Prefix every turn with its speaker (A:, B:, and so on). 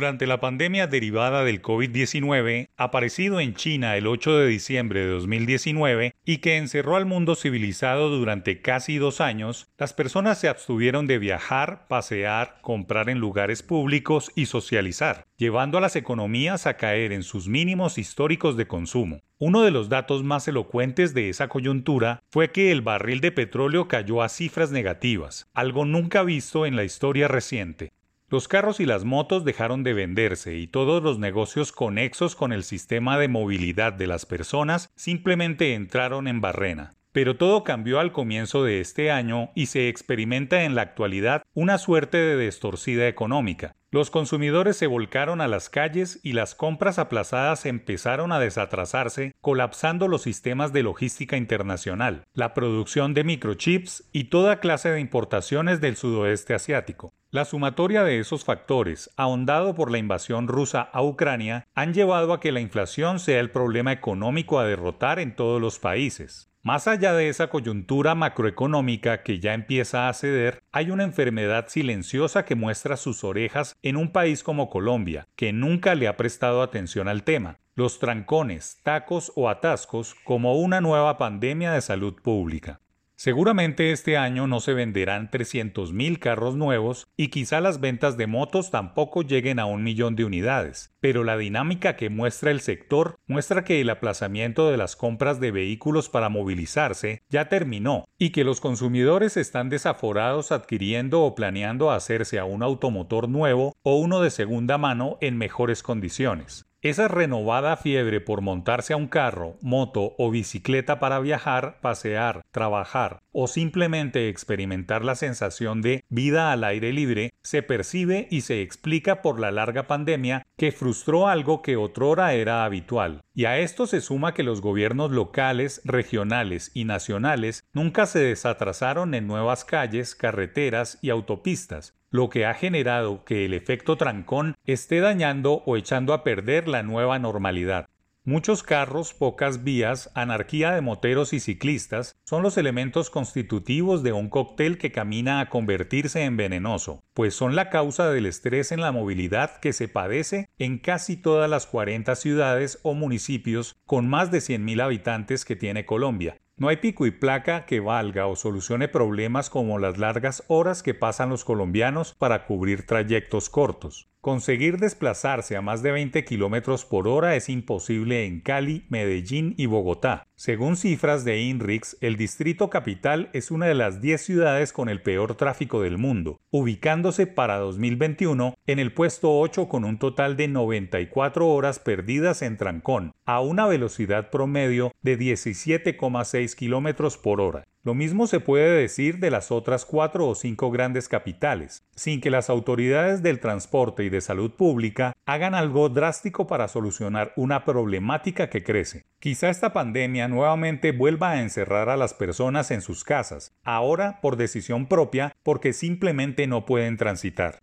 A: Durante la pandemia derivada del COVID-19, aparecido en China el 8 de diciembre de 2019 y que encerró al mundo civilizado durante casi dos años, las personas se abstuvieron de viajar, pasear, comprar en lugares públicos y socializar, llevando a las economías a caer en sus mínimos históricos de consumo. Uno de los datos más elocuentes de esa coyuntura fue que el barril de petróleo cayó a cifras negativas, algo nunca visto en la historia reciente. Los carros y las motos dejaron de venderse y todos los negocios conexos con el sistema de movilidad de las personas simplemente entraron en barrena. Pero todo cambió al comienzo de este año y se experimenta en la actualidad una suerte de destorcida económica. Los consumidores se volcaron a las calles y las compras aplazadas empezaron a desatrasarse, colapsando los sistemas de logística internacional, la producción de microchips y toda clase de importaciones del sudoeste asiático. La sumatoria de esos factores, ahondado por la invasión rusa a Ucrania, han llevado a que la inflación sea el problema económico a derrotar en todos los países. Más allá de esa coyuntura macroeconómica que ya empieza a ceder, hay una enfermedad silenciosa que muestra sus orejas en un país como Colombia, que nunca le ha prestado atención al tema, los trancones, tacos o atascos como una nueva pandemia de salud pública. Seguramente este año no se venderán 300.000 carros nuevos y quizá las ventas de motos tampoco lleguen a un millón de unidades, pero la dinámica que muestra el sector muestra que el aplazamiento de las compras de vehículos para movilizarse ya terminó y que los consumidores están desaforados adquiriendo o planeando hacerse a un automotor nuevo o uno de segunda mano en mejores condiciones. Esa renovada fiebre por montarse a un carro, moto o bicicleta para viajar, pasear, trabajar o simplemente experimentar la sensación de vida al aire libre se percibe y se explica por la larga pandemia que frustró algo que otrora era habitual. Y a esto se suma que los gobiernos locales, regionales y nacionales nunca se desatrasaron en nuevas calles, carreteras y autopistas, lo que ha generado que el efecto trancón esté dañando o echando a perder la nueva normalidad. Muchos carros, pocas vías, anarquía de moteros y ciclistas son los elementos constitutivos de un cóctel que camina a convertirse en venenoso, pues son la causa del estrés en la movilidad que se padece en casi todas las 40 ciudades o municipios con más de 100.000 habitantes que tiene Colombia, no hay pico y placa que valga o solucione problemas como las largas horas que pasan los colombianos para cubrir trayectos cortos. Conseguir desplazarse a más de 20 km por hora es imposible en Cali, Medellín y Bogotá. Según cifras de INRIX, el distrito capital es una de las 10 ciudades con el peor tráfico del mundo, ubicándose para 2021 en el puesto 8 con un total de 94 horas perdidas en trancón, a una velocidad promedio de 17,6 km por hora. Lo mismo se puede decir de las otras cuatro o cinco grandes capitales, sin que las autoridades del transporte y de salud pública hagan algo drástico para solucionar una problemática que crece. Quizá esta pandemia nuevamente vuelva a encerrar a las personas en sus casas, ahora por decisión propia porque simplemente no pueden transitar.